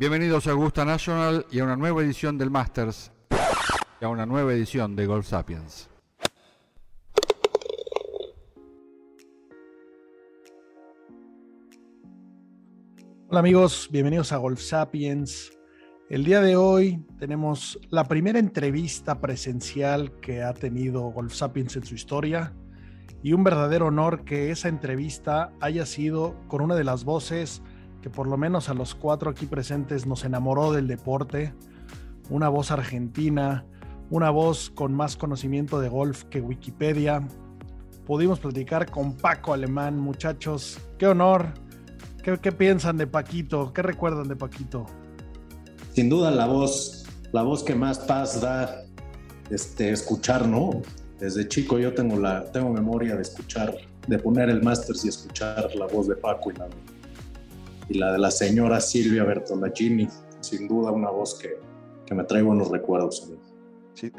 Bienvenidos a Augusta National y a una nueva edición del Masters y a una nueva edición de Golf Sapiens. Hola amigos, bienvenidos a Golf Sapiens. El día de hoy tenemos la primera entrevista presencial que ha tenido Golf Sapiens en su historia y un verdadero honor que esa entrevista haya sido con una de las voces que por lo menos a los cuatro aquí presentes nos enamoró del deporte, una voz argentina, una voz con más conocimiento de golf que Wikipedia. Pudimos platicar con Paco Alemán, muchachos, qué honor. ¿Qué, qué piensan de Paquito? ¿Qué recuerdan de Paquito? sin duda la voz, la voz que más paz da este, escuchar, ¿no? Desde chico yo tengo, la, tengo memoria de escuchar, de poner el Masters y escuchar la voz de Paco y la, y la de la señora Silvia Bertolacini. Sin duda una voz que, que me trae buenos recuerdos.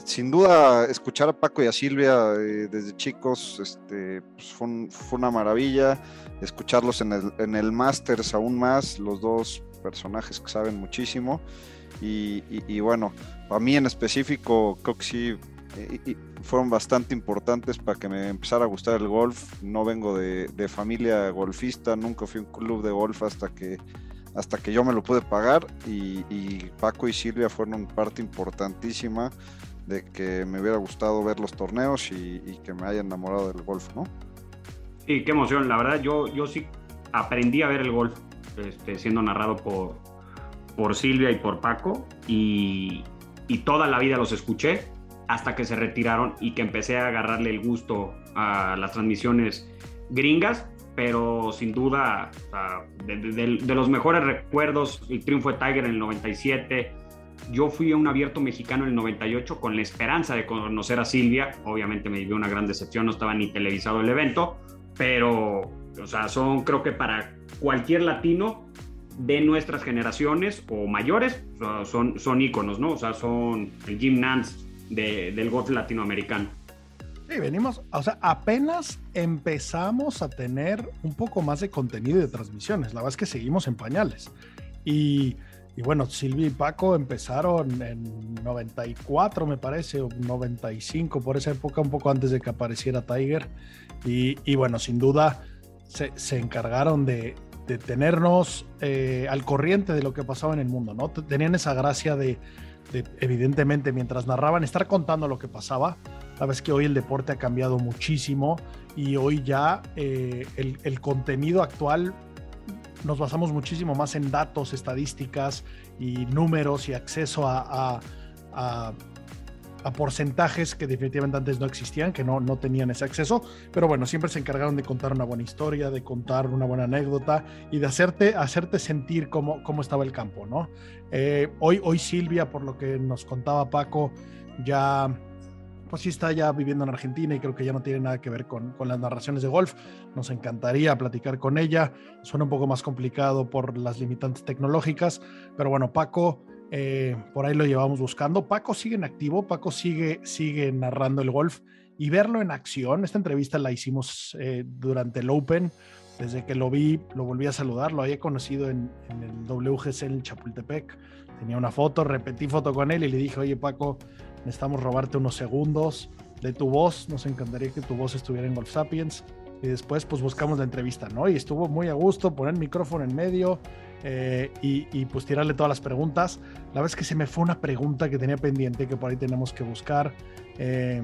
Sin duda, escuchar a Paco y a Silvia eh, desde chicos este, pues fue, fue, una maravilla. Escucharlos en el, en el Masters aún más, los dos personajes que saben muchísimo. Y, y, y bueno, a mí en específico, creo que sí y, fueron bastante importantes para que me empezara a gustar el golf. No vengo de, familia golfista, nunca fui a un club de golf hasta que, hasta que yo me lo pude pagar. Y, Paco y Silvia fueron parte importantísima de que me hubiera gustado ver los torneos y, y, que me haya enamorado del golf, ¿no? Sí, qué emoción. La verdad, yo, yo sí aprendí a ver el golf este, siendo narrado por, por Silvia y por Paco y, y, toda la vida los escuché hasta que se retiraron y que empecé a agarrarle el gusto a las transmisiones gringas, pero sin duda de, los mejores recuerdos, el triunfo de Tiger en el 97, yo fui a un abierto mexicano en el 98 con la esperanza de conocer a Silvia. Obviamente me dio una gran decepción, no estaba ni televisado el evento, pero, o sea, son creo que para cualquier latino de nuestras generaciones o mayores, son, son íconos, ¿no? O sea, son Jim Nance de, del golf latinoamericano. Sí, venimos, o sea, apenas empezamos a tener un poco más de contenido y de transmisiones. La verdad es que seguimos en pañales. Y y bueno, Silvia y Paco empezaron en 94, me parece, o 95, por esa época, un poco antes de que apareciera Tiger. Y, y bueno, sin duda se, se encargaron de, de tenernos eh, al corriente de lo que pasaba en el mundo, ¿no? Tenían esa gracia de, de, evidentemente, mientras narraban, estar contando lo que pasaba. La vez que hoy el deporte ha cambiado muchísimo y hoy ya eh, el, contenido actual nos basamos muchísimo más en datos, estadísticas y números y acceso a, a, porcentajes que definitivamente antes no existían, que no, no tenían ese acceso, pero bueno, siempre se encargaron de contar una buena historia, de contar una buena anécdota y de hacerte, hacerte sentir cómo, cómo estaba el campo, ¿no? Eh, hoy, hoy Silvia, por lo que nos contaba Paco, ya pues sí está ya viviendo en Argentina y creo que ya no tiene nada que ver con, con, las narraciones de golf. Nos encantaría platicar con ella. Suena un poco más complicado por las limitantes tecnológicas, pero bueno, Paco, eh, por ahí lo llevamos buscando. Paco sigue en activo, Paco sigue, sigue narrando el golf y verlo en acción. Esta entrevista la hicimos eh, durante el Open. Desde que lo vi, lo volví a saludar, lo había conocido en, el WGC en Chapultepec. Tenía una foto, repetí foto con él y le dije, oye Paco, necesitamos robarte unos segundos de tu voz, nos encantaría que tu voz estuviera en Golf Sapiens. Y después pues buscamos la entrevista, ¿no? Y estuvo muy a gusto poner el micrófono en medio eh, y, y, pues tirarle todas las preguntas. La vez que se me fue una pregunta que tenía pendiente que por ahí tenemos que buscar. Eh,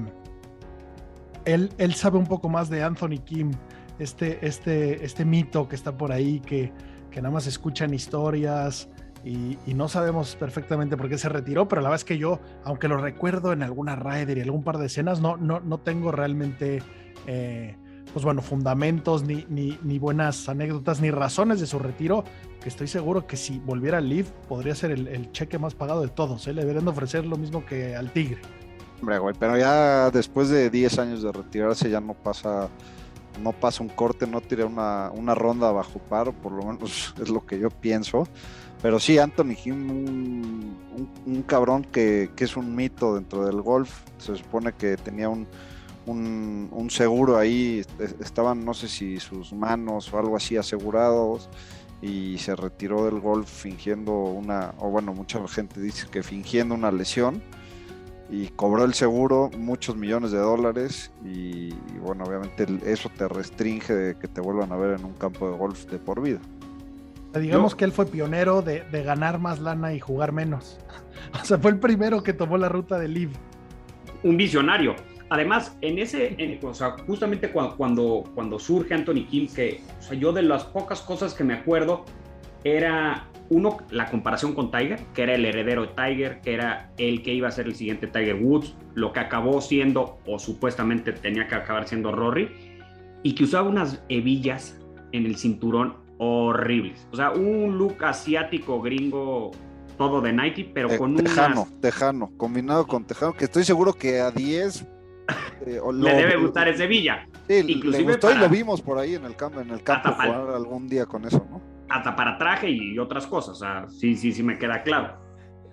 él, él sabe un poco más de Anthony Kim, este, este, este mito que está por ahí, que, que nada más escuchan historias, y, y, no sabemos perfectamente por qué se retiró, pero la verdad es que yo, aunque lo recuerdo en alguna Rider y algún par de escenas, no, no, no tengo realmente, eh, pues bueno, fundamentos, ni, ni, ni, buenas anécdotas, ni razones de su retiro, que estoy seguro que si volviera al Leaf podría ser el, cheque más pagado de todos. ¿eh? Le deberían ofrecer lo mismo que al Tigre. Hombre, güey, pero ya después de 10 años de retirarse ya no pasa no pasa un corte, no tira una, una ronda bajo paro, por lo menos es lo que yo pienso. Pero sí, Anthony Kim, un, cabrón que, es un mito dentro del golf. Se supone que tenía un, un, seguro ahí, estaban no sé si sus manos o algo así asegurados y se retiró del golf fingiendo una, o bueno, mucha gente dice que fingiendo una lesión y cobró el seguro muchos millones de dólares y, bueno, obviamente eso te restringe de que te vuelvan a ver en un campo de golf de por vida. Digamos que él fue pionero de, ganar más lana y jugar menos. O sea, fue el primero que tomó la ruta de Live. Un visionario. Además, en ese, o sea, justamente cuando, cuando, surge Anthony Kim, que o sea, yo de las pocas cosas que me acuerdo era uno, la comparación con Tiger, que era el heredero de Tiger, que era el que iba a ser el siguiente Tiger Woods, lo que acabó siendo, o supuestamente tenía que acabar siendo Rory, y que usaba unas hebillas en el cinturón horribles. O sea, un look asiático gringo, todo de Nike, pero con un. Tejano, tejano, combinado con tejano, que estoy seguro que a 10 eh, le debe gustar ese Villa. Sí, Inclusive le gustó y lo vimos por ahí en el campo, en el campo jugar algún día con eso, ¿no? hasta para traje y otras cosas. O sea, sí, sí, sí me queda claro.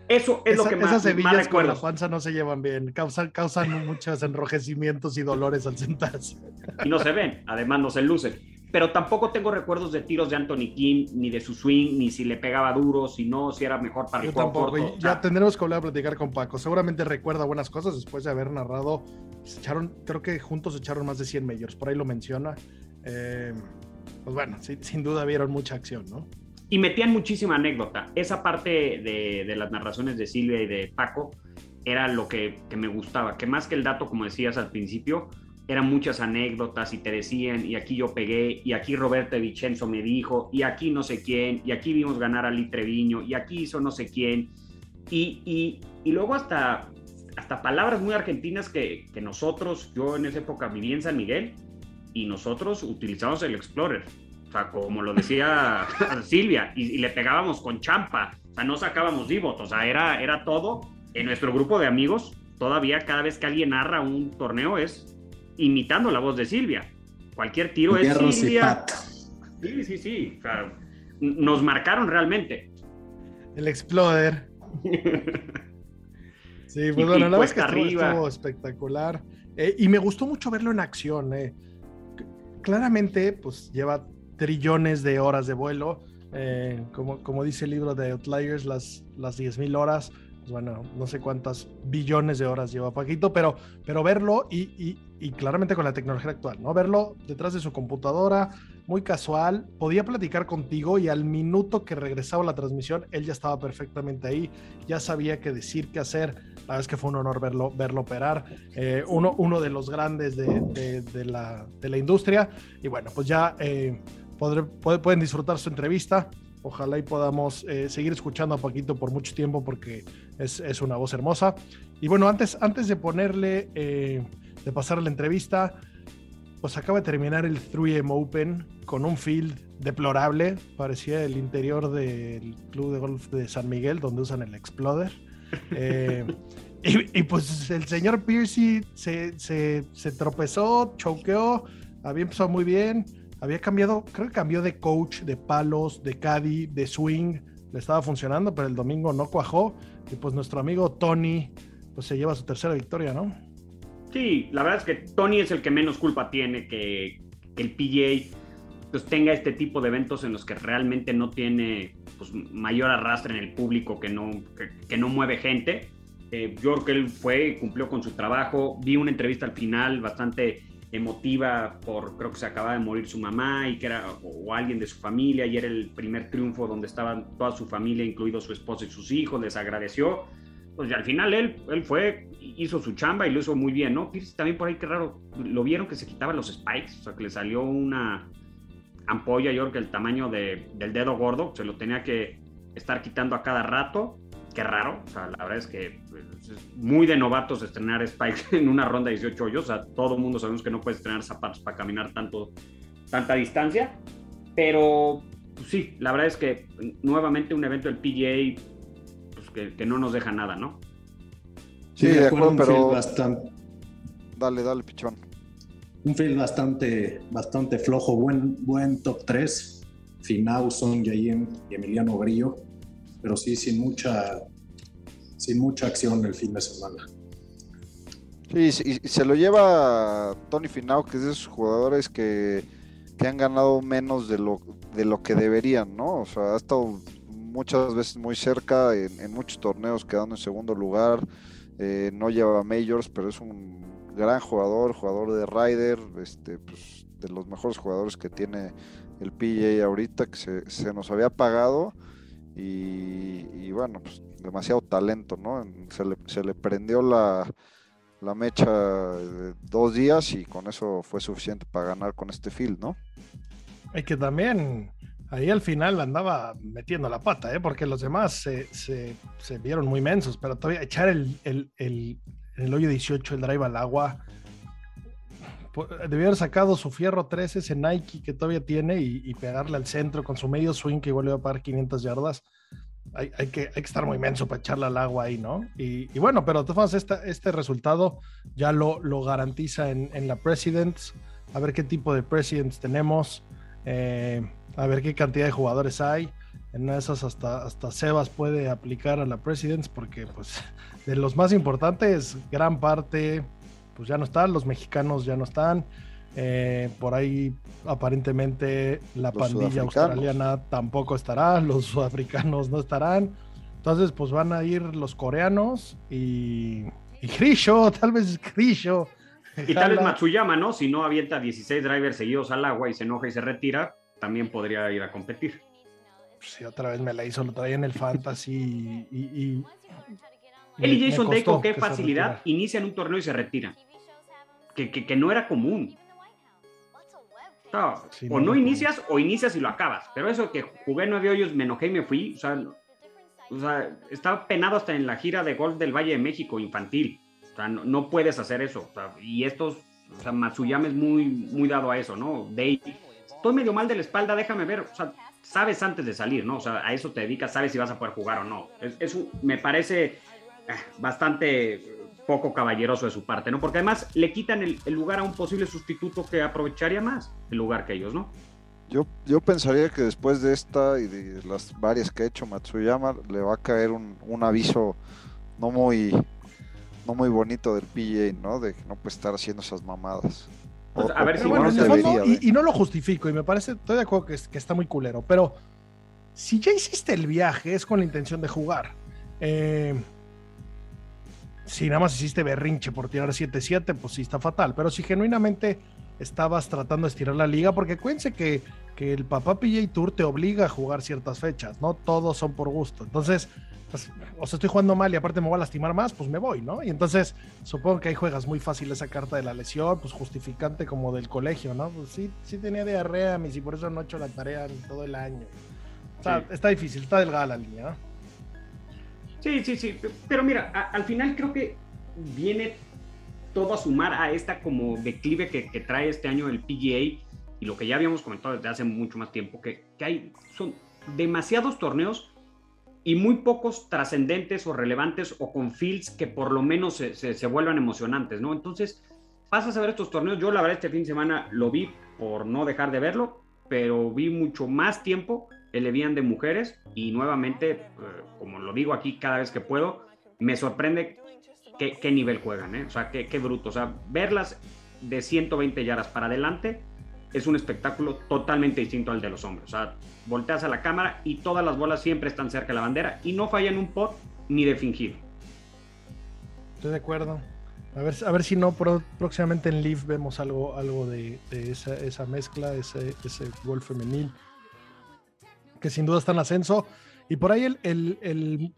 Eso es lo que más, esas hebillas con la panza no se llevan bien, causan, causan muchos enrojecimientos y dolores al sentarse. Y no se ven, además no se lucen. Pero tampoco tengo recuerdos de tiros de Anthony King, ni de su swing, ni si le pegaba duro, si no, si era mejor para el Yo tampoco, ya tendremos que volver a platicar con Paco. Seguramente recuerda buenas cosas después de haber narrado. Se echaron, creo que juntos echaron más de 100 majors, por ahí lo menciona. Eh, pues bueno, sin duda vieron mucha acción, ¿no? Y metían muchísima anécdota. Esa parte de, las narraciones de Silvia y de Paco era lo que, me gustaba, que más que el dato, como decías al principio, eran muchas anécdotas y te decían, y aquí yo pegué, y aquí Roberto Vicenzo me dijo, y aquí no sé quién, y aquí vimos ganar a Litreviño, y aquí hizo no sé quién, y, y, luego hasta, hasta palabras muy argentinas que, que, nosotros, yo en esa época viví en San Miguel, y nosotros utilizamos el Explorer. O sea, como lo decía Silvia, y, le pegábamos con champa, o sea, no sacábamos divot, o sea, era, era todo. En nuestro grupo de amigos, todavía cada vez que alguien narra un torneo es imitando la voz de Silvia. Cualquier tiro es Silvia. Sí, sí, sí. O sea, nos marcaron realmente. El Explorer. sí, pues bueno, la verdad es que estuvo, espectacular. Eh, y me gustó mucho verlo en acción. Eh claramente, pues lleva trillones de horas de vuelo. Eh, como, como dice el libro de Outliers, las, las 10.000 horas, pues bueno, no sé cuántas billones de horas lleva Paquito, pero, pero verlo y, y, claramente con la tecnología actual, ¿no? Verlo detrás de su computadora, muy casual, podía platicar contigo y al minuto que regresaba la transmisión, él ya estaba perfectamente ahí, ya sabía qué decir, qué hacer. La verdad es que fue un honor verlo, verlo operar. Eh, uno, uno de los grandes de, de, la, de, la, industria. Y bueno, pues ya eh, pueden disfrutar su entrevista. Ojalá y podamos eh, seguir escuchando a Paquito por mucho tiempo porque es, es, una voz hermosa. Y bueno, antes, antes de ponerle, de pasar la entrevista, pues acaba de terminar el 3M Open con un field deplorable. Parecía el interior del club de golf de San Miguel, donde usan el Exploder. Eh, y, pues el señor Piercy se, se, tropezó, choqueó, había empezado muy bien, había cambiado, creo que cambió de coach, de palos, de caddy, de swing, le estaba funcionando, pero el domingo no cuajó. Y pues nuestro amigo Tony pues se lleva su tercera victoria, ¿no? Sí, la verdad es que Tony es el que menos culpa tiene que, el PGA pues, tenga este tipo de eventos en los que realmente no tiene pues, mayor arrastre en el público, que no, que, no mueve gente. Eh, yo creo que él fue, y cumplió con su trabajo. Vi una entrevista al final bastante emotiva por, creo que se acaba de morir su mamá y que era, o, alguien de su familia, y era el primer triunfo donde estaban toda su familia, incluido su esposa y sus hijos, les agradeció. Pues al final él, él fue, hizo su chamba y lo hizo muy bien, ¿no? también por ahí, qué raro, lo vieron que se quitaba los spikes, o sea, que le salió una, ampolla, yo creo que el tamaño de, del dedo gordo, se lo tenía que estar quitando a cada rato. Qué raro, o sea, la verdad es que pues, es muy de novatos estrenar spikes en una ronda de 18 hoyos, o sea, todo el mundo sabemos que no puedes estrenar zapatos para caminar tanto, tanta distancia, pero pues sí, la verdad es que nuevamente un evento del PGA que, que no nos deja nada, ¿no? Sí, de acuerdo, un pero- field bastante, Dale, dale, pichón. un field bastante, bastante flojo, buen, buen top 3. Finau, Son Jayen y Emiliano Grillo, pero sí sin mucha, sin mucha acción el fin de semana. Sí, sí, y se lo lleva Tony Finau, que es de esos jugadores que, que han ganado menos de lo, de lo que deberían, ¿no? O sea, ha estado muchas veces muy cerca en, en muchos torneos, quedando en segundo lugar. eh, no lleva majors, pero es un gran jugador, jugador de Ryder, este, pues, de los mejores jugadores que tiene el PGA ahorita, que se, nos había pagado. Y, bueno, pues demasiado talento, ¿no? Se le, prendió la, la mecha de dos días y con eso fue suficiente para ganar con este field, ¿no? Y que también ahí al final andaba metiendo la pata, ¿eh? porque los demás se, se- vieron muy mensos, pero todavía echar el, el, el, el hoyo 18 el drive al agua. Debió haber sacado su fierro 13, ese Nike que todavía tiene, y, pegarle al centro con su medio swing que igual iba a pagar 500 yardas. Hay, hay que, hay que estar muy menso para echarle al agua ahí, ¿no? Y, y bueno, pero todas esta- este resultado ya lo, lo garantiza en, en la Presidents. A ver qué tipo de Presidents tenemos. Eh, a ver qué cantidad de jugadores hay. En una de esas hasta, hasta Sebas puede aplicar a la Presidents porque pues de los más importantes, gran parte pues ya no están, los mexicanos ya no están. eh, por ahí aparentemente la Los pandilla australiana tampoco estará, los sudafricanos no estarán. Entonces pues van a ir los coreanos y, y Grisho, tal vez Grisho. Y tal vez. Matsuyama, ¿no? Si no avienta 16 drivers seguidos al agua y se enoja y se retira, también podría ir a competir. Sí, otra vez me la hizo, lo traía en el fantasy y... y- Él y me Jason Day con qué facilidad inician un torneo y se retiran. Que, que- que no era común. No, Sí, o no no inicias o inicias y lo acabas. Pero eso que jugué nueve hoyos, me enojé y me fui. O sea, o sea, estaba penado hasta en la gira de golf del Valle de México infantil. O sea, no, puedes hacer eso. Y estos, o sea, Matsuyama es muy, muy dado a eso, ¿no? Day, estoy medio mal de la espalda, déjame ver. O sea, sabes antes de salir, ¿no? O sea, a eso te dedicas, sabes si vas a poder jugar o no. Es, es un- me parece eh, bastante poco caballeroso de su parte, ¿no? Porque además le quitan el, el lugar a un posible sustituto que aprovecharía más el lugar que ellos, ¿no? Yo, yo pensaría que después de esta y de las varias que ha hecho Matsuyama, le va a caer un, un aviso no muy no muy bonito del PGA, ¿no? De que no puede estar haciendo esas mamadas. Pues, a ver si bueno, en el fondo, debería ¿eh? y, no lo justifico, y me parece, estoy de acuerdo que, es- que está muy culero, pero si ya hiciste el viaje, es con la intención de jugar. Eh, si nada más hiciste berrinche por tirar 7-7, pues sí está fatal, pero si genuinamente estabas tratando de estirar la liga, porque acuérdense que, que el papá PJ Tour te obliga a jugar ciertas fechas, no todos son por gusto. Entonces, pues, o sea, estoy jugando mal y aparte me voy a lastimar más, pues me voy, ¿no? Y entonces supongo que ahí juegas muy fácil esa carta de la lesión, pues justificante como del colegio, ¿no? Pues sí, sí tenía diarrea, mis, y por eso no he hecho la tarea en todo el año. O sea, Sí. está difícil, está delgada la línea, ¿no? Sí, sí, sí. Pero mira, a- al final creo que viene todo a sumar a esta como declive que, que trae este año el PGA y lo que ya habíamos comentado desde hace mucho más tiempo, que, que hay, son demasiados torneos y muy pocos trascendentes o relevantes o con fields que por lo menos se, vuelvan emocionantes, ¿no? Entonces, pasas a ver estos torneos. Yo la verdad este fin de semana lo vi por no dejar de verlo, pero vi mucho más tiempo el Evian de mujeres y nuevamente, eh, como lo digo aquí cada vez que puedo, me sorprende qué, qué nivel juegan, ¿eh? O sea, qué, qué bruto. O sea, verlas de 120 yardas para adelante es un espectáculo totalmente distinto al de los hombres. O sea, volteas a la cámara y todas las bolas siempre están cerca de la bandera y no fallan un pot ni de fingir. Estoy de acuerdo. A ver, a ver si no próximamente en Leaf vemos algo, algo de, esa, mezcla, ese, ese gol femenil, que sin duda está en ascenso. Y por ahí el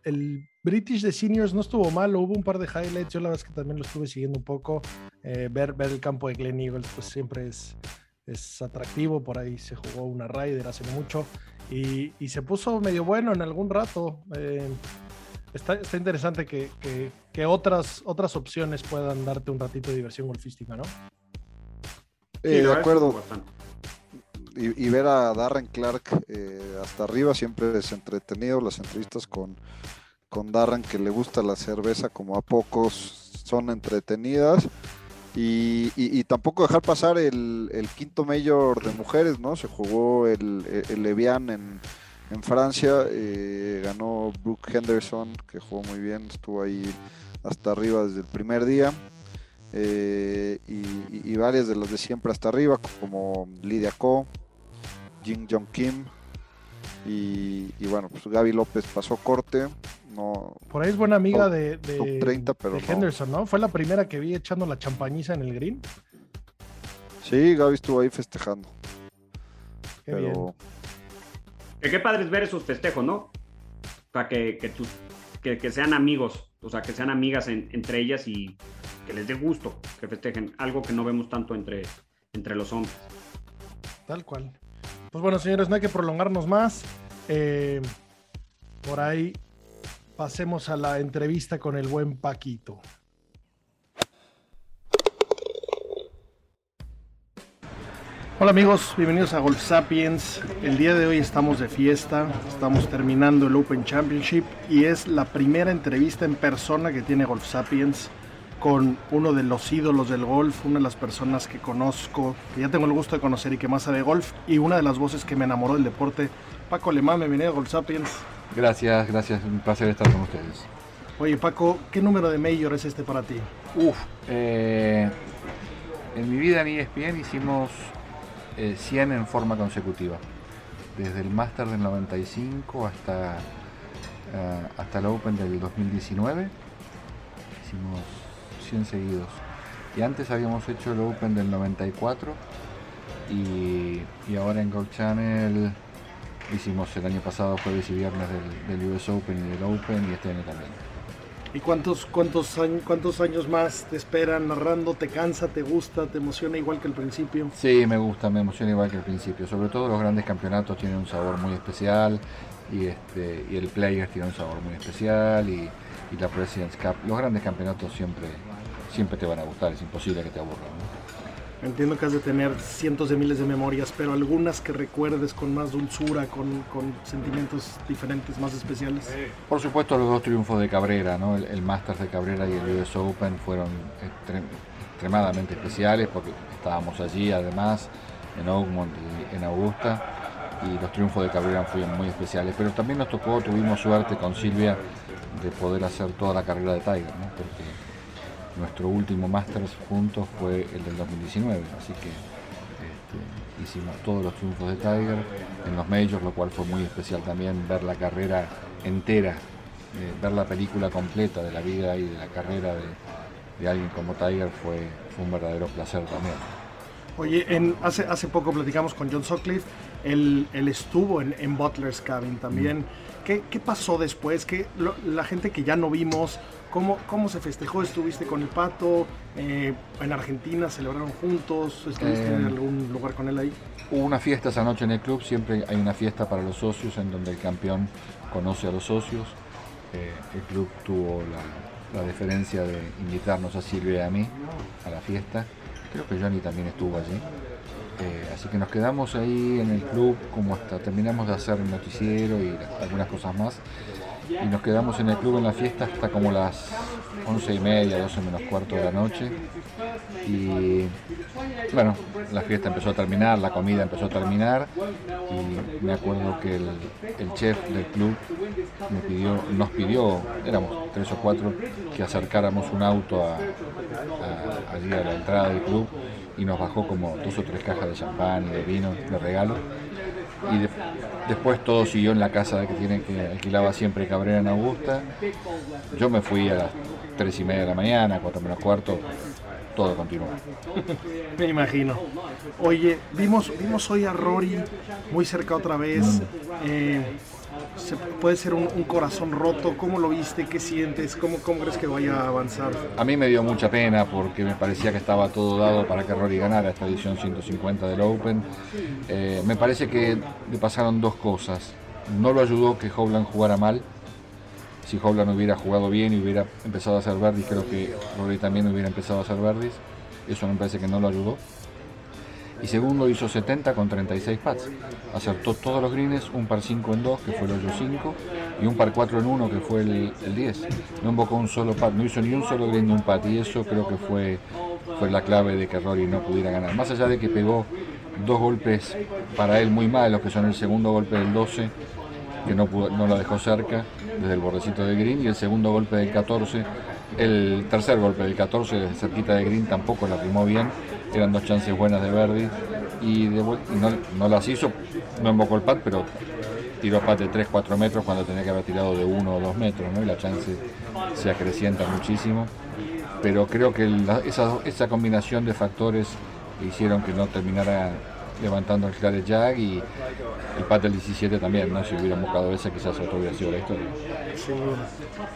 British de Seniors no estuvo mal, hubo un par de highlights, yo la verdad es que también lo estuve siguiendo un poco. Eh, ver, ver el campo de Glen Eagles pues siempre es, es atractivo, por ahí se jugó una Ryder hace mucho y, y se puso medio bueno en algún rato. Eh, está, está interesante que, que- que otras, otras opciones puedan darte un ratito de diversión golfística, ¿no? Eh, de acuerdo. y, ver a Darren Clark eh, hasta arriba siempre es entretenido. Las entrevistas con, con Darren, que le gusta la cerveza como a pocos, son entretenidas. Y, y, tampoco dejar pasar el, quinto mayor de mujeres, ¿no? Se jugó el, el en, Francia, eh, ganó Brooke Henderson, que jugó muy bien, estuvo ahí hasta arriba desde el primer día. Eh, y, varias de las de siempre hasta arriba, como Lidia Ko, Jin Jong Kim. Y, bueno, pues Gaby López pasó corte. No, Por ahí es buena amiga de, 30, pero Henderson, ¿no? Fue la primera que vi echando la champañiza en el green. Sí, Gaby estuvo ahí festejando. Qué bien. Que qué padre es ver esos festejos, ¿no? O sea, que, que, que, sean amigos, o sea, que sean amigas entre ellas y que les dé gusto que festejen, algo que no vemos tanto entre, entre los hombres. Tal cual. Pues bueno, señores, no hay que prolongarnos más. Eh, por ahí pasemos a la entrevista con el buen Paquito. Hola amigos, bienvenidos a Golf Sapiens. El día de hoy estamos de fiesta, estamos terminando el Open Championship y es la primera entrevista en persona que tiene Golf Sapiens con uno de los ídolos del golf, una de las personas que conozco, que ya tengo el gusto de conocer y que más sabe golf y una de las voces que me enamoró del deporte. Paco Alemán, bienvenido a Golf Sapiens. Gracias, gracias, un placer estar con ustedes. Oye Paco, ¿qué número de Major es este para ti? Uf, eh, en mi vida en ESPN hicimos 100 eh, en forma consecutiva, desde el Master del 95 hasta, uh, hasta el Open del 2019, hicimos 100 seguidos. Y antes habíamos hecho el Open del 94 y, y ahora en Gold Channel hicimos el año pasado jueves y viernes del, del US Open y del Open y este año también. ¿Y cuántos, cuántos, años, cuántos años más te esperan narrando? ¿Te cansa, te gusta, te emociona igual que al principio? Sí, me gusta, me emociona igual que al principio. Sobre todo los grandes campeonatos tienen un sabor muy especial y, este, y el Players tiene un sabor muy especial y, y la President's Cup. Los grandes campeonatos siempre, siempre te van a gustar, es imposible que te aburran. Entiendo que has de tener cientos de miles de memorias, pero algunas que recuerdes con más dulzura, con, sentimientos diferentes, más especiales. Por supuesto, los dos triunfos de Cabrera, ¿no? el, Masters de Cabrera y el US Open fueron extremadamente especiales porque estábamos allí además en Oakmont y en Augusta y los triunfos de Cabrera fueron muy especiales. Pero también nos tocó, tuvimos suerte con Silvia de poder hacer toda la carrera de Tiger, ¿no? porque nuestro último Masters juntos fue el del 2019, así que este, hicimos todos los triunfos de Tiger en los Majors, lo cual fue muy especial también ver la carrera entera, eh, ver la película completa de la vida y de la carrera de, alguien como Tiger fue, un verdadero placer también. Oye, en, hace, hace poco platicamos con John Sutcliffe, él, estuvo en, Butler's Cabin también. Mm. ¿Qué, ¿Qué, pasó después? que la gente que ya no vimos, ¿Cómo, ¿Cómo se festejó? ¿Estuviste con el Pato? Eh, ¿En Argentina celebraron juntos? ¿Estuviste en eh, algún lugar con él ahí? Hubo una fiesta esa noche en el club, siempre hay una fiesta para los socios en donde el campeón conoce a los socios. Eh, el club tuvo la, la, deferencia de invitarnos a Silvia y a mí a la fiesta. Creo que Johnny también estuvo allí. así que nos quedamos ahí en el club como hasta terminamos de hacer el noticiero y algunas cosas más y nos quedamos en el club en la fiesta hasta como las once y media, 12 menos cuarto de la noche. Y bueno, la fiesta empezó a terminar, la comida empezó a terminar. Y me acuerdo que el, chef del club me pidió, nos pidió, éramos tres o cuatro, que acercáramos un auto a, allí a la entrada del club. Y nos bajó como dos o tres cajas de champán y de vino de regalo y después todo siguió en la casa que tiene que alquilaba siempre Cabrera en Augusta. Yo me fui a las tres y media de la mañana, cuatro menos cuarto, todo continuó. me imagino. Oye, vimos, vimos hoy a Rory muy cerca otra vez. Mm. Eh, puede ser un, corazón roto. ¿Cómo lo viste? ¿Qué sientes? ¿Cómo, ¿Cómo crees que vaya a avanzar? A mí me dio mucha pena porque me parecía que estaba todo dado para que Rory ganara esta edición 150 del Open. Eh, me parece que le pasaron dos cosas. No lo ayudó que Hovland jugara mal. Si Hovland hubiera jugado bien y hubiera empezado a hacer verdis, creo que Rory también hubiera empezado a hacer verdis. Eso me parece que no lo ayudó. Y segundo hizo 70 con 36 pats. Acertó todos los greens, un par 5 en 2 que fue el hoyo 5 y un par 4 en 1 que fue el, 10. No invocó un solo pat, no hizo ni un solo green de un pat y eso creo que fue, fue la clave de que Rory no pudiera ganar. Más allá de que pegó dos golpes para él muy malos, que son el segundo golpe del 12, que no, pudo, no lo dejó cerca desde el bordecito de green, y el segundo golpe del 14, el tercer golpe del 14 desde cerquita de green tampoco la primó bien, eran dos chances buenas de Verdi y, de, no, las hizo, no invocó el pat, pero tiró pat de 3-4 metros cuando tenía que haber tirado de 1 o 2 metros, ¿no? y la chance se acrecienta muchísimo. Pero creo que esa, esa combinación de factores hicieron que no terminara levantando el Claret Jack y el pat del 17 también, ¿no? Si hubiera buscado ese quizás otro hubiera sido la historia.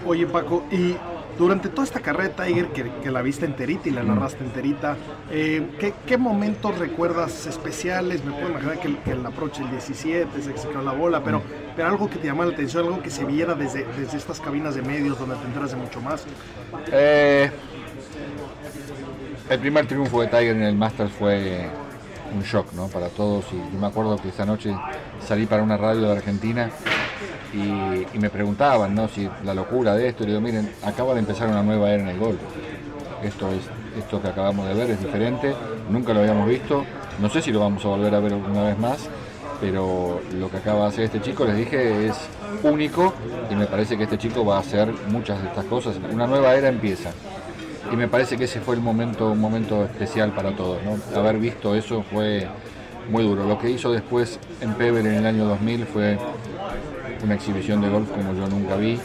Oye Paco, y durante toda esta carrera Tiger, que, la viste enterita y la narraste enterita, eh, ¿qué, momentos recuerdas especiales? Me puedo imaginar que, el approach el 17, se quedó la bola, pero, pero algo que te llamara la atención, algo que se viera desde, desde estas cabinas de medios donde te enteras de mucho más. Eh, el primer triunfo de Tiger en el Masters fue un shock ¿no? para todos y me acuerdo que esa noche salí para una radio de Argentina y, me preguntaban ¿no? si la locura de esto, y le digo, miren, acaba de empezar una nueva era en el golf. Esto es esto que acabamos de ver es diferente, nunca lo habíamos visto, no sé si lo vamos a volver a ver una vez más, pero lo que acaba de hacer este chico, les dije, es único y me parece que este chico va a hacer muchas de estas cosas. Una nueva era empieza. Y me parece que ese fue el momento, un momento especial para todos. Haber visto eso fue muy duro. Lo que hizo después en Peber en el año 2000 fue una exhibición de golf como yo nunca vi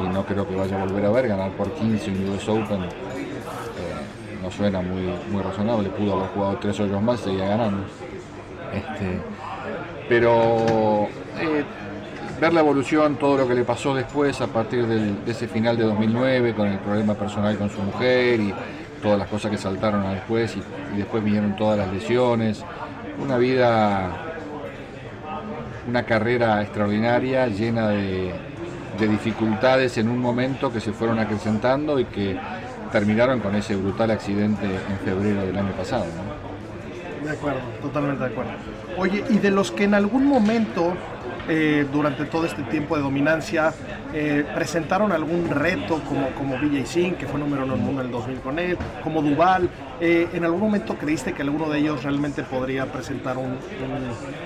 y no creo que vaya a volver a ver. Ganar por 15 en US Open eh, no suena muy, muy razonable. Pudo haber jugado tres hoyos más y seguía ganando. Este, pero eh, ver la evolución, todo lo que le pasó después a partir de ese final de 2009 con el problema personal con su mujer y todas las cosas que saltaron después y después vinieron todas las lesiones. Una vida una carrera extraordinaria, llena de, dificultades en un momento que se fueron acrecentando y que terminaron con ese brutal accidente en febrero del año pasado. De acuerdo, totalmente de acuerdo. Oye, y de los que en algún momento eh, durante todo este tiempo de dominancia eh, presentaron algún reto como, como BJ Singh, que fue número uno en el mundo en el 2000 con él, como Duval. Eh, ¿En algún momento creíste que alguno de ellos realmente podría presentar un,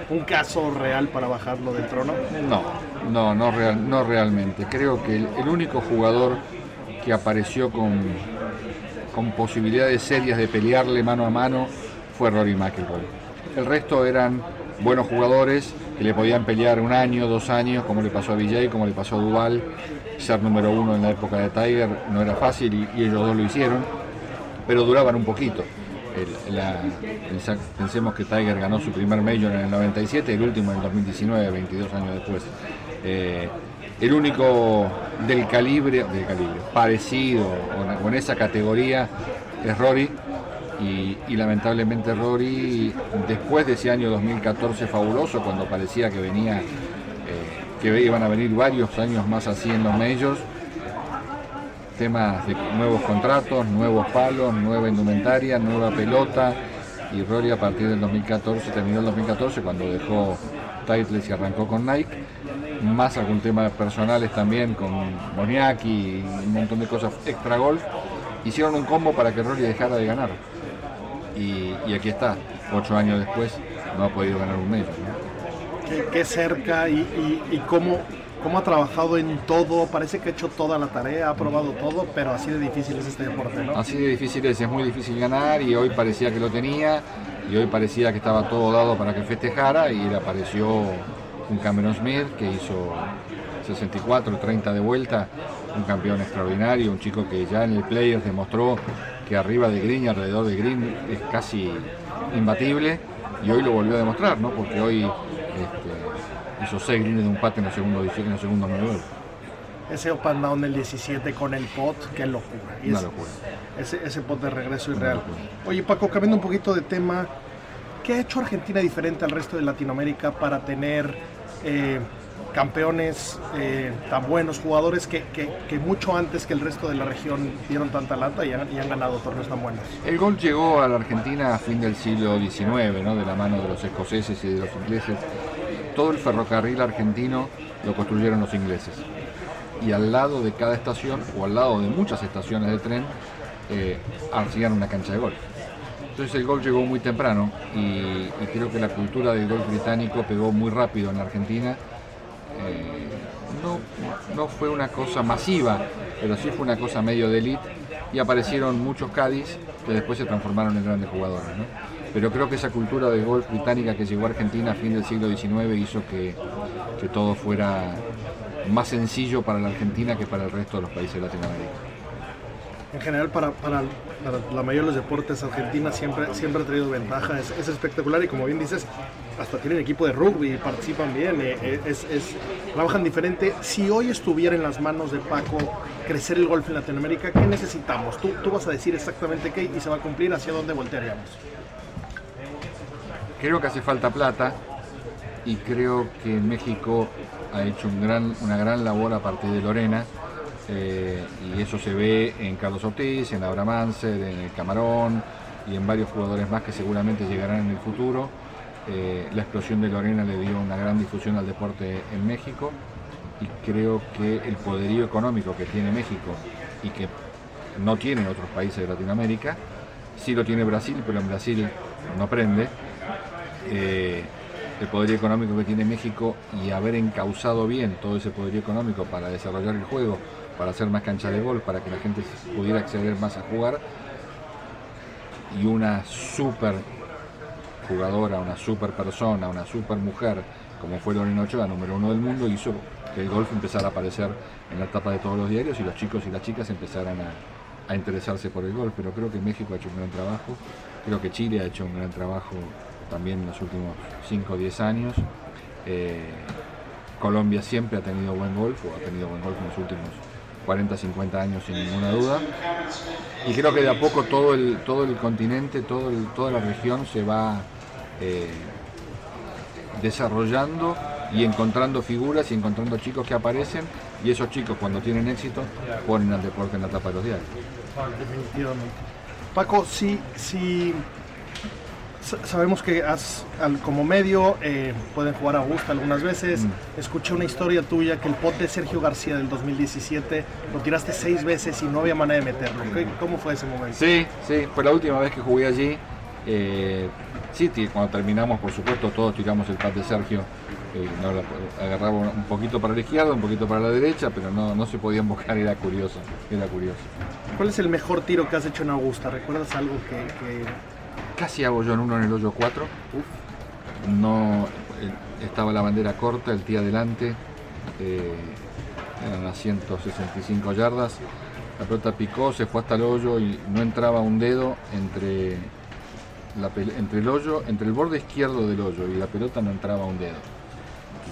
un, caso real para bajarlo del trono? No, no, no, real, no realmente. Creo que el, único jugador que apareció con, con posibilidades serias de pelearle mano a mano fue Rory McIlroy. El resto eran buenos jugadores que le podían pelear un año, dos años, como le pasó a Vijay, como le pasó a Duval. Ser número uno en la época de Tiger no era fácil y, ellos dos lo hicieron, pero duraban un poquito. pensemos que Tiger ganó su primer Major en el 97, el último en el 2019, 22 años después. Eh, el único del calibre, del calibre parecido o en esa categoría es Rory, y, lamentablemente Rory, después de ese año 2014 fabuloso, cuando parecía que venía, eh, que iban a venir varios años más así en los medios, temas de nuevos contratos, nuevos palos, nueva indumentaria, nueva pelota, y Rory a partir del 2014, terminó el 2014 cuando dejó Titles y arrancó con Nike, más algún tema personales también con Moniaki y un montón de cosas extra golf, hicieron un combo para que Rory dejara de ganar y, aquí está, ocho años después, no ha podido ganar un medio. Qué, cerca y, cómo, cómo, ha trabajado en todo, parece que ha hecho toda la tarea, ha probado todo, pero así de difícil es este deporte, ¿no? Así de difícil es, es muy difícil ganar y hoy parecía que lo tenía y hoy parecía que estaba todo dado para que festejara y le apareció un Cameron Smith que hizo 64, 30 de vuelta, un campeón extraordinario, un chico que ya en el Players demostró que arriba de Green y alrededor de Green es casi imbatible y hoy lo volvió a demostrar, ¿no? porque hoy este, hizo 6 greens de un pate en el segundo en el segundo nivel. Ese up and down del 17 con el pot, qué locura. Una locura. Ese, ese pot de regreso irreal. Oye Paco, cambiando un poquito de tema, ¿qué ha hecho Argentina diferente al resto de Latinoamérica para tener eh, campeones, eh, tan buenos jugadores que, que, que, mucho antes que el resto de la región dieron tanta lata y han, y han, ganado torneos tan buenos. El gol llegó a la Argentina a fin del siglo XIX, de la mano de los escoceses y de los ingleses. Todo el ferrocarril argentino lo construyeron los ingleses. Y al lado de cada estación, o al lado de muchas estaciones de tren, eh, una cancha de golf. Entonces el golf llegó muy temprano y, y, creo que la cultura del golf británico pegó muy rápido en la Argentina. Eh, no, no, fue una cosa masiva, pero sí fue una cosa medio de elite y aparecieron muchos Cádiz que después se transformaron en grandes jugadores. ¿no? Pero creo que esa cultura de golf británica que llegó a Argentina a fin del siglo XIX hizo que, que todo fuera más sencillo para la Argentina que para el resto de los países de Latinoamérica en general para, para, la mayoría de los deportes Argentina siempre, siempre ha traído ventaja, es, es, espectacular y como bien dices, hasta tienen equipo de rugby, participan bien, eh, es, es, trabajan diferente. Si hoy estuviera en las manos de Paco crecer el golf en Latinoamérica, ¿qué necesitamos? Tú, tú vas a decir exactamente qué y se va a cumplir, hacia dónde voltearíamos. Creo que hace falta plata y creo que México ha hecho una gran labor a partir de Lorena eh, y eso se ve en Carlos Ortiz, en Abraham Anser, en el Camarón y en varios jugadores más que seguramente llegarán en el futuro. Eh, la explosión de Lorena le dio una gran difusión al deporte en México y creo que el poderío económico que tiene México y que no tienen otros países de Latinoamérica, sí lo tiene Brasil, pero en Brasil no prende. Eh, el poderío económico que tiene México y haber encauzado bien todo ese poderío económico para desarrollar el juego, para hacer más cancha de gol, para que la gente pudiera acceder más a jugar. Y una super jugadora, una super persona, una super mujer, como fue Lorena Ochoa, número uno del mundo, hizo que el golf empezara a aparecer en la tapa de todos los diarios y los chicos y las chicas empezaran a, a interesarse por el golf. Pero creo que México ha hecho un gran trabajo, creo que Chile ha hecho un gran trabajo también en los últimos 5 o 10 años. Eh, Colombia siempre ha tenido buen golf, o ha tenido buen golf en los últimos 40, 50 años sin ninguna duda. Y creo que de a poco todo el, todo el continente, todo toda la región se va eh, desarrollando y encontrando figuras y encontrando chicos que aparecen y esos chicos cuando tienen éxito ponen al deporte en la tapa de los diarios. Definitivamente. Paco, si sabemos que has, al, como medio eh, pueden jugar a gusto algunas veces. Mm. Escuché una historia tuya que el pot de Sergio García del 2017 lo tiraste seis veces y no había manera de meterlo. ¿Cómo fue ese momento? Sí, sí, fue la última vez que jugué allí. Eh, sí, cuando terminamos, por supuesto, todos tiramos el pat de Sergio. Eh, no, agarraba un poquito para la izquierda, un poquito para la derecha, pero no, no se podía embocar, era curioso, era curioso. ¿Cuál es el mejor tiro que has hecho en Augusta? ¿Recuerdas algo que, que casi hago yo en uno en el hoyo 4. No eh, estaba la bandera corta, el tee adelante. Eh, eran las 165 yardas. La pelota picó, se fue hasta el hoyo y no entraba un dedo entre, la, entre el hoyo, entre el borde izquierdo del hoyo y la pelota no entraba un dedo.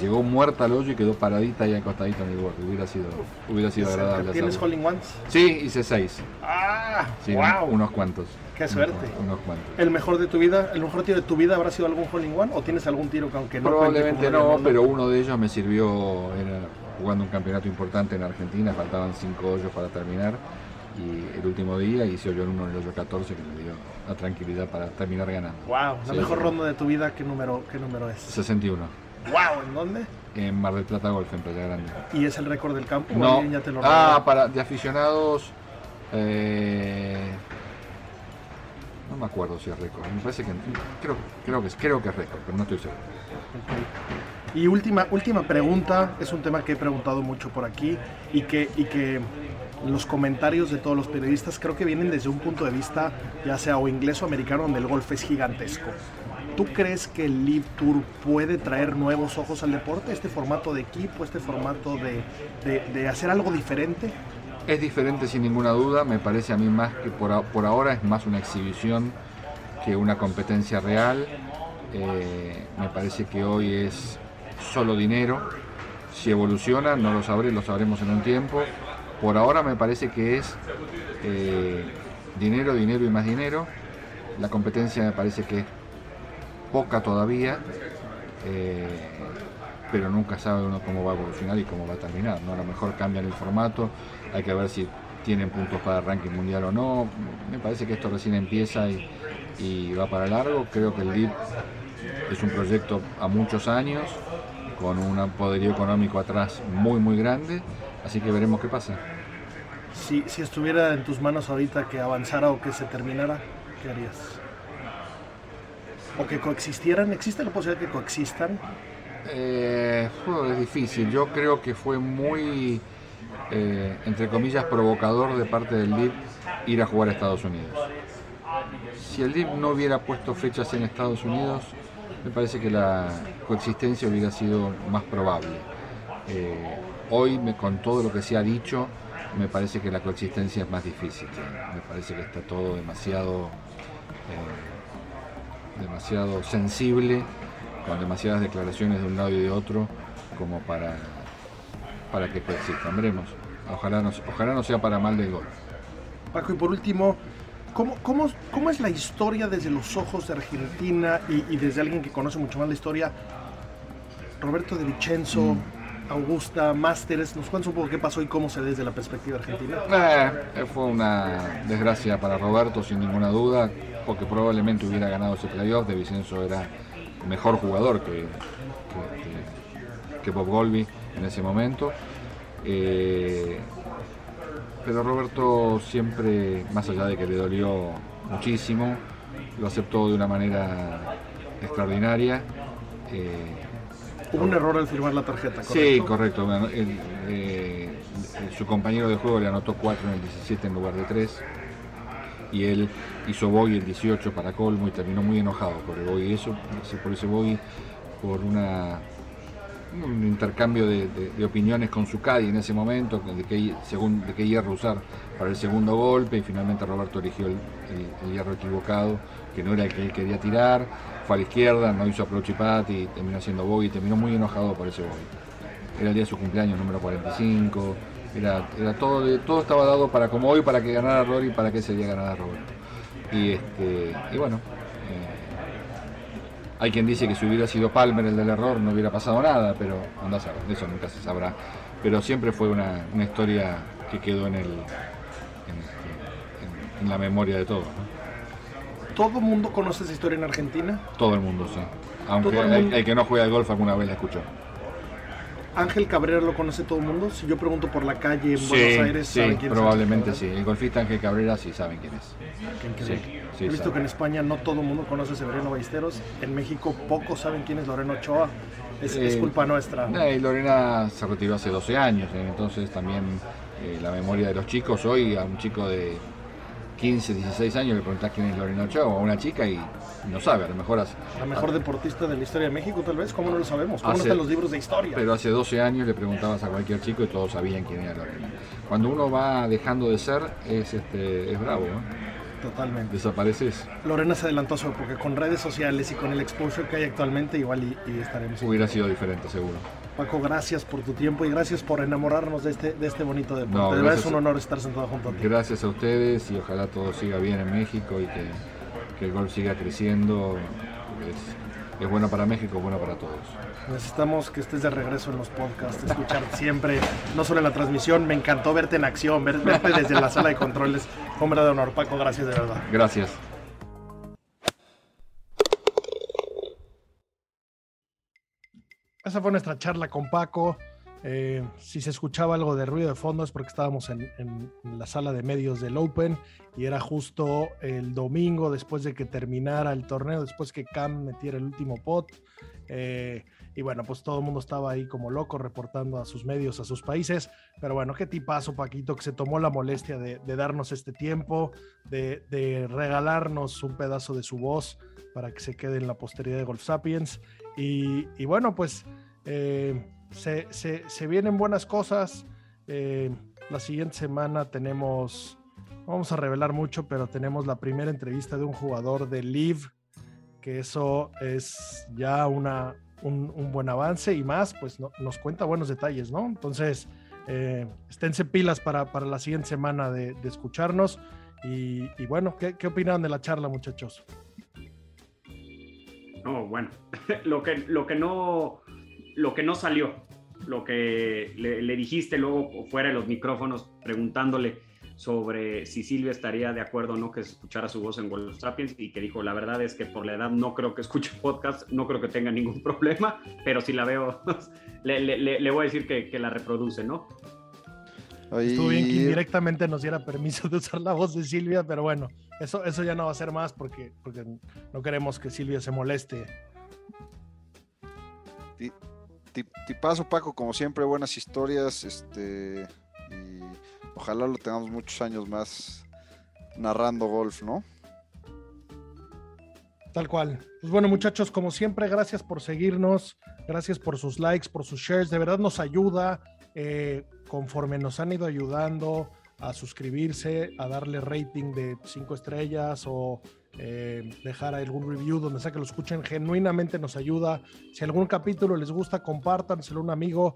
Llegó muerta al hoyo y quedó paradita y acostadita en el borde. Hubiera sido, hubiera sido agradable. ¿Tienes hole ones? Sí, hice seis. ¡Ah! Sí, wow. unos cuantos. Qué suerte. Unos cuantos. ¿El mejor de tu vida, el mejor tiro de tu vida habrá sido algún hole in one o tienes algún tiro que aunque no Probablemente no, pero uno de ellos me sirvió, era jugando un campeonato importante en Argentina, faltaban cinco hoyos para terminar y el último día hice hoyo en uno en el hoyo 14 que me dio la tranquilidad para terminar ganando. Wow, la sí, mejor ronda de tu vida, ¿qué número, qué número es? 61. Wow, ¿en dónde? En Mar del Plata Golf, en Playa Grande. ¿Y es el récord del campo? No. Ya te lo ah, para de aficionados. Eh, no me acuerdo si es récord. Me parece que creo, creo que creo que es récord, pero no estoy seguro. Okay. Y última, última pregunta, es un tema que he preguntado mucho por aquí y que, y que los comentarios de todos los periodistas creo que vienen desde un punto de vista ya sea o inglés o americano donde el golf es gigantesco. ¿Tú crees que el Live Tour puede traer nuevos ojos al deporte? ¿Este formato de equipo, este formato de, de, hacer algo diferente? Es diferente sin ninguna duda, me parece a mí más que por, por ahora es más una exhibición que una competencia real. Eh, me parece que hoy es solo dinero. Si evoluciona, no lo sabré, lo sabremos en un tiempo. Por ahora me parece que es eh, dinero, dinero y más dinero. La competencia me parece que es poca todavía. Eh, pero nunca sabe uno cómo va a evolucionar y cómo va a terminar. ¿no? A lo mejor cambian el formato, hay que ver si tienen puntos para el ranking mundial o no. Me parece que esto recién empieza y, va para largo. Creo que el LIB es un proyecto a muchos años, con un poderío económico atrás muy, muy grande, así que veremos qué pasa. Si, si estuviera en tus manos ahorita que avanzara o que se terminara, ¿qué harías? ¿O que coexistieran? ¿Existe la posibilidad de que coexistan? Eh, es difícil. Yo creo que fue muy, eh, entre comillas, provocador de parte del LIB ir a jugar a Estados Unidos. Si el LIB no hubiera puesto fechas en Estados Unidos, me parece que la coexistencia hubiera sido más probable. Eh, hoy, con todo lo que se ha dicho, me parece que la coexistencia es más difícil. Me parece que está todo demasiado, demasiado sensible con demasiadas declaraciones de un lado y de otro como para, para que coexistan. Veremos. Ojalá no, ojalá no sea para mal del gol. Paco, y por último, ¿cómo, cómo, cómo es la historia desde los ojos de Argentina y, desde alguien que conoce mucho más la historia? Roberto de Vicenzo, mm. Augusta, Másteres, ¿nos cuentas un poco qué pasó y cómo se ve desde la perspectiva argentina? Eh, fue una desgracia para Roberto, sin ninguna duda, porque probablemente hubiera ganado ese playoff. De Vicenzo era mejor jugador que, que, Bob Golby en ese momento. Eh, pero Roberto siempre, más allá de que le dolió muchísimo, lo aceptó de una manera extraordinaria. Eh, Hubo un error al firmar la tarjeta, ¿correcto? Sí, correcto. Eh, su compañero de juego le anotó 4 en el 17 en lugar de 3 y él hizo bogey el 18 para Colmo y terminó muy enojado por el bogey. Eso, por ese bogey, por una, un intercambio de, opiniones con su caddy en ese momento, de qué, según, de qué hierro usar para el segundo golpe y finalmente Roberto eligió el, hierro equivocado, que no era el que él quería tirar, fue a la izquierda, no hizo approach y pat y terminó haciendo bogey, terminó muy enojado por ese bogey. Era el día de su cumpleaños número 45, era, todo, todo estaba dado para como hoy, para que ganara Rory y para que ese día ganara Roberto. Y, este, y bueno, eh, hay quien dice que si hubiera sido Palmer el del error no hubiera pasado nada, pero anda a eso nunca se sabrá. Pero siempre fue una, historia que quedó en, el, en, la memoria de todos. ¿Todo el mundo conoce esa historia en Argentina? Todo el mundo, sí. Aunque el, que no juega al golf alguna vez la escuchó. Ángel Cabrera lo conoce todo el mundo. Si yo pregunto por la calle en Buenos Aires, sí, ¿saben quién probablemente sí. El golfista Ángel Cabrera sí saben quién es. He visto que en España no todo el mundo conoce a Severino Ballesteros. En México pocos saben quién es Lorena Ochoa. Es, eh, culpa nuestra. Eh, Lorena se retiró hace 12 años, eh, entonces también la memoria de los chicos. Hoy a un chico de 15, 16 años le preguntás quién es Lorena Ochoa o a una chica y no sabe, a lo mejor hace, La mejor deportista de la historia de México, tal vez, ¿cómo no lo sabemos? ¿Cómo no están los libros de historia? Pero hace 12 años le preguntabas a cualquier chico y todos sabían quién era Lorena. Cuando uno va dejando de ser, es, este, es bravo, Totalmente. Desapareces. Lorena se adelantó su porque con redes sociales y con el exposure que hay actualmente, igual y, estaremos. Hubiera sido diferente, seguro. Paco, gracias por tu tiempo y gracias por enamorarnos de este, de este bonito deporte. de verdad es un honor estar sentado junto a ti. Gracias a ustedes y ojalá todo siga bien en México y que, que el golf siga creciendo. Es, es bueno para México, bueno para todos. Necesitamos que estés de regreso en los podcasts, escuchar siempre, no solo en la transmisión. Me encantó verte en acción, verte desde la sala de controles. Hombre de honor, Paco, gracias de verdad. Gracias. Esa fue nuestra charla con Paco. Eh, si se escuchaba algo de ruido de fondo es porque estábamos en, la sala de medios del Open y era justo el domingo después de que terminara el torneo, después que Cam metiera el último pot. Eh, y bueno, pues todo el mundo estaba ahí como loco reportando a sus medios, a sus países. Pero bueno, qué tipazo, Paquito, que se tomó la molestia de, darnos este tiempo, de, regalarnos un pedazo de su voz para que se quede en la posteridad de Golf Sapiens. Y, bueno, pues eh, se, vienen buenas cosas. Eh, la siguiente semana tenemos, vamos a revelar mucho, pero tenemos la primera entrevista de un jugador de Live, que eso es ya una, un, buen avance y más, pues nos cuenta buenos detalles, ¿no? Entonces, eh, esténse pilas para, la siguiente semana de, escucharnos. Y, bueno, ¿qué, ¿qué opinan de la charla, muchachos? No, bueno, lo que, lo que no lo que no salió, lo que le, le dijiste luego fuera de los micrófonos preguntándole sobre si Silvia estaría de acuerdo o no que escuchara su voz en Wolf Sapiens y que dijo, la verdad es que por la edad no creo que escuche podcast, no creo que tenga ningún problema, pero si la veo, le, le, le, voy a decir que, que la reproduce, ¿no? Estuvo bien que indirectamente nos diera permiso de usar la voz de Silvia, pero bueno, eso, eso ya no va a ser más porque, porque no queremos que Silvia se moleste. Tipazo, Paco, como siempre, buenas historias. Este, y ojalá lo tengamos muchos años más narrando golf, ¿no? Tal cual. Pues bueno, muchachos, como siempre, gracias por seguirnos, gracias por sus likes, por sus shares, de verdad nos ayuda. Eh, conforme nos han ido ayudando a suscribirse, a darle rating de cinco estrellas o eh, dejar algún review donde sea que lo escuchen, genuinamente nos ayuda. Si algún capítulo les gusta, compártanselo a un amigo.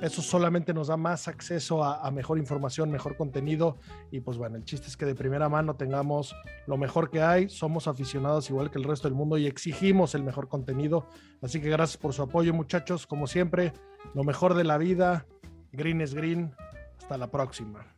Eso solamente nos da más acceso a, mejor información, mejor contenido. Y pues bueno, el chiste es que de primera mano tengamos lo mejor que hay. Somos aficionados igual que el resto del mundo y exigimos el mejor contenido. Así que gracias por su apoyo, muchachos. Como siempre, lo mejor de la vida. Green es green. Hasta la próxima.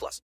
plus.